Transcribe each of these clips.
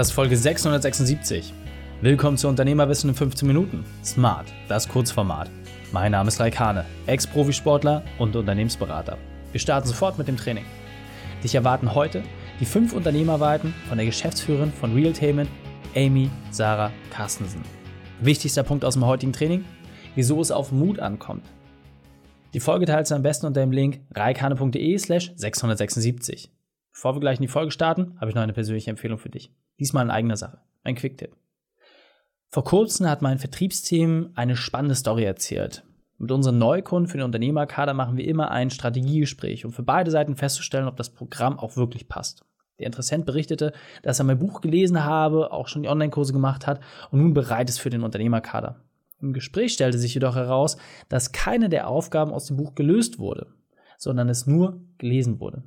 Das ist Folge 676. Willkommen zu Unternehmerwissen in 15 Minuten. Smart, das Kurzformat. Mein Name ist Raikane, Ex-Profisportler und Unternehmensberater. Wir starten sofort mit dem Training. Dich erwarten heute die fünf Unternehmerweiten von der Geschäftsführerin von Realtainment, Amy Sarah Carstensen. Wichtigster Punkt aus dem heutigen Training: wieso es auf Mut ankommt. Die Folge teilst du am besten unter dem Link reikane.de/slash 676. Bevor wir gleich in die Folge starten, habe ich noch eine persönliche Empfehlung für dich. Diesmal in eigener Sache. Ein Quick-Tipp. Vor kurzem hat mein Vertriebsteam eine spannende Story erzählt. Mit unseren Neukunden für den Unternehmerkader machen wir immer ein Strategiegespräch, um für beide Seiten festzustellen, ob das Programm auch wirklich passt. Der Interessent berichtete, dass er mein Buch gelesen habe, auch schon die Online-Kurse gemacht hat und nun bereit ist für den Unternehmerkader. Im Gespräch stellte sich jedoch heraus, dass keine der Aufgaben aus dem Buch gelöst wurde, sondern es nur gelesen wurde.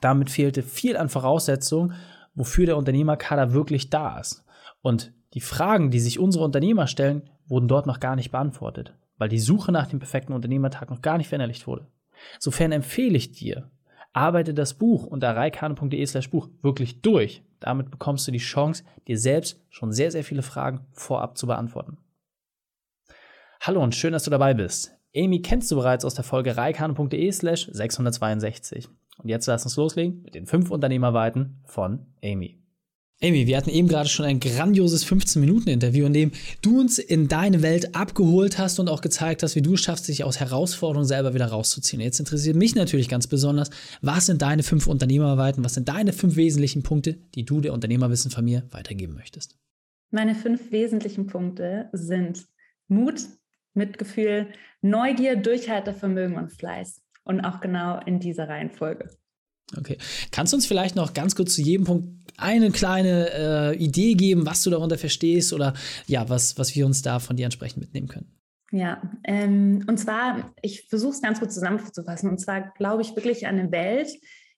Damit fehlte viel an Voraussetzungen, wofür der Unternehmerkader wirklich da ist. Und die Fragen, die sich unsere Unternehmer stellen, wurden dort noch gar nicht beantwortet, weil die Suche nach dem perfekten Unternehmertag noch gar nicht verinnerlicht wurde. Sofern empfehle ich dir, arbeite das Buch unter reikane.de slash Buch wirklich durch. Damit bekommst du die Chance, dir selbst schon sehr, sehr viele Fragen vorab zu beantworten. Hallo und schön, dass du dabei bist. Amy kennst du bereits aus der Folge reikane.de slash 662. Und jetzt lass uns loslegen mit den fünf Unternehmerweiten von Amy. Amy, wir hatten eben gerade schon ein grandioses 15-Minuten-Interview, in dem du uns in deine Welt abgeholt hast und auch gezeigt hast, wie du es schaffst, dich aus Herausforderungen selber wieder rauszuziehen. Jetzt interessiert mich natürlich ganz besonders, was sind deine fünf Unternehmerweiten, was sind deine fünf wesentlichen Punkte, die du der Unternehmerwissen von mir weitergeben möchtest? Meine fünf wesentlichen Punkte sind Mut, Mitgefühl, Neugier, Durchhaltevermögen und Fleiß. Und auch genau in dieser Reihenfolge. Okay. Kannst du uns vielleicht noch ganz kurz zu jedem Punkt eine kleine äh, Idee geben, was du darunter verstehst oder ja, was, was wir uns da von dir entsprechend mitnehmen können? Ja, ähm, und zwar, ich versuche es ganz kurz zusammenzufassen. Und zwar glaube ich wirklich an eine Welt,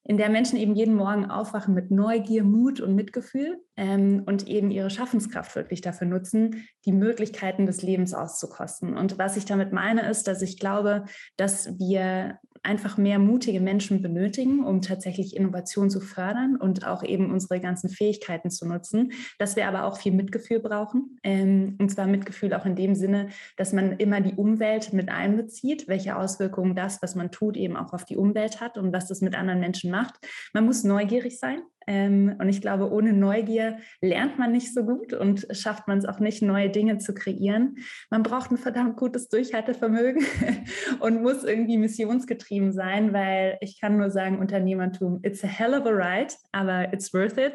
in der Menschen eben jeden Morgen aufwachen mit Neugier, Mut und Mitgefühl ähm, und eben ihre Schaffenskraft wirklich dafür nutzen, die Möglichkeiten des Lebens auszukosten. Und was ich damit meine, ist, dass ich glaube, dass wir einfach mehr mutige Menschen benötigen, um tatsächlich Innovation zu fördern und auch eben unsere ganzen Fähigkeiten zu nutzen. Dass wir aber auch viel Mitgefühl brauchen. Ähm, und zwar Mitgefühl auch in dem Sinne, dass man immer die Umwelt mit einbezieht, welche Auswirkungen das, was man tut, eben auch auf die Umwelt hat und was das mit anderen Menschen macht. Man muss neugierig sein. Ähm, und ich glaube, ohne Neugier lernt man nicht so gut und schafft man es auch nicht, neue Dinge zu kreieren. Man braucht ein verdammt gutes Durchhaltevermögen und muss irgendwie missionsgetrieben sein, weil ich kann nur sagen, Unternehmertum, it's a hell of a ride, aber it's worth it.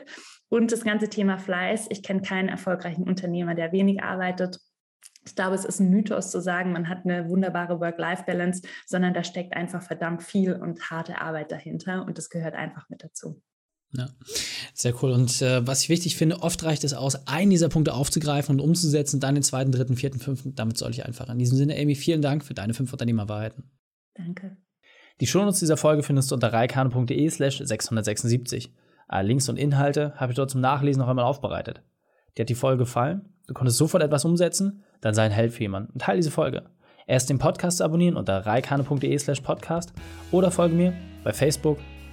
Und das ganze Thema Fleiß. Ich kenne keinen erfolgreichen Unternehmer, der wenig arbeitet ich glaube, es ist ein Mythos zu sagen, man hat eine wunderbare Work-Life-Balance, sondern da steckt einfach verdammt viel und harte Arbeit dahinter und das gehört einfach mit dazu. Ja, sehr cool. Und äh, was ich wichtig finde, oft reicht es aus, einen dieser Punkte aufzugreifen und umzusetzen, dann den zweiten, dritten, vierten, fünften. Damit soll ich einfach. In diesem Sinne, Amy, vielen Dank für deine fünf Unternehmerwahrheiten. Danke. Die Shownotes dieser Folge findest du unter reikane.de slash 676. Alle Links und Inhalte habe ich dort zum Nachlesen noch einmal aufbereitet. Dir hat die Folge gefallen? Du konntest sofort etwas umsetzen? Dann sei ein Held für jemanden und teile diese Folge. Erst den Podcast abonnieren unter reikane.de slash podcast oder folge mir bei Facebook,